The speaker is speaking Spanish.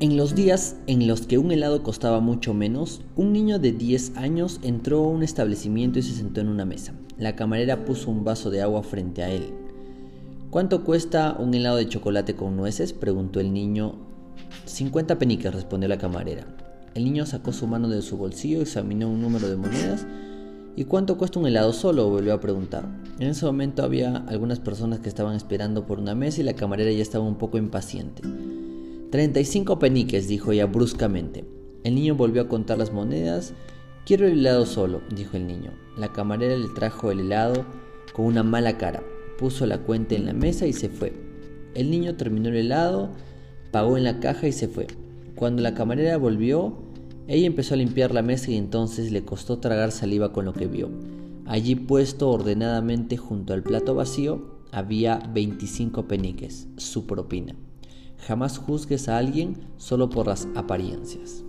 En los días en los que un helado costaba mucho menos, un niño de 10 años entró a un establecimiento y se sentó en una mesa. La camarera puso un vaso de agua frente a él. ¿Cuánto cuesta un helado de chocolate con nueces? preguntó el niño. 50 peniques, respondió la camarera. El niño sacó su mano de su bolsillo, examinó un número de monedas. ¿Y cuánto cuesta un helado solo? volvió a preguntar. En ese momento había algunas personas que estaban esperando por una mesa y la camarera ya estaba un poco impaciente. 35 peniques, dijo ella bruscamente. El niño volvió a contar las monedas. Quiero el helado solo, dijo el niño. La camarera le trajo el helado con una mala cara. Puso la cuenta en la mesa y se fue. El niño terminó el helado, pagó en la caja y se fue. Cuando la camarera volvió, ella empezó a limpiar la mesa y entonces le costó tragar saliva con lo que vio. Allí puesto ordenadamente junto al plato vacío había 25 peniques, su propina. Jamás juzgues a alguien solo por las apariencias.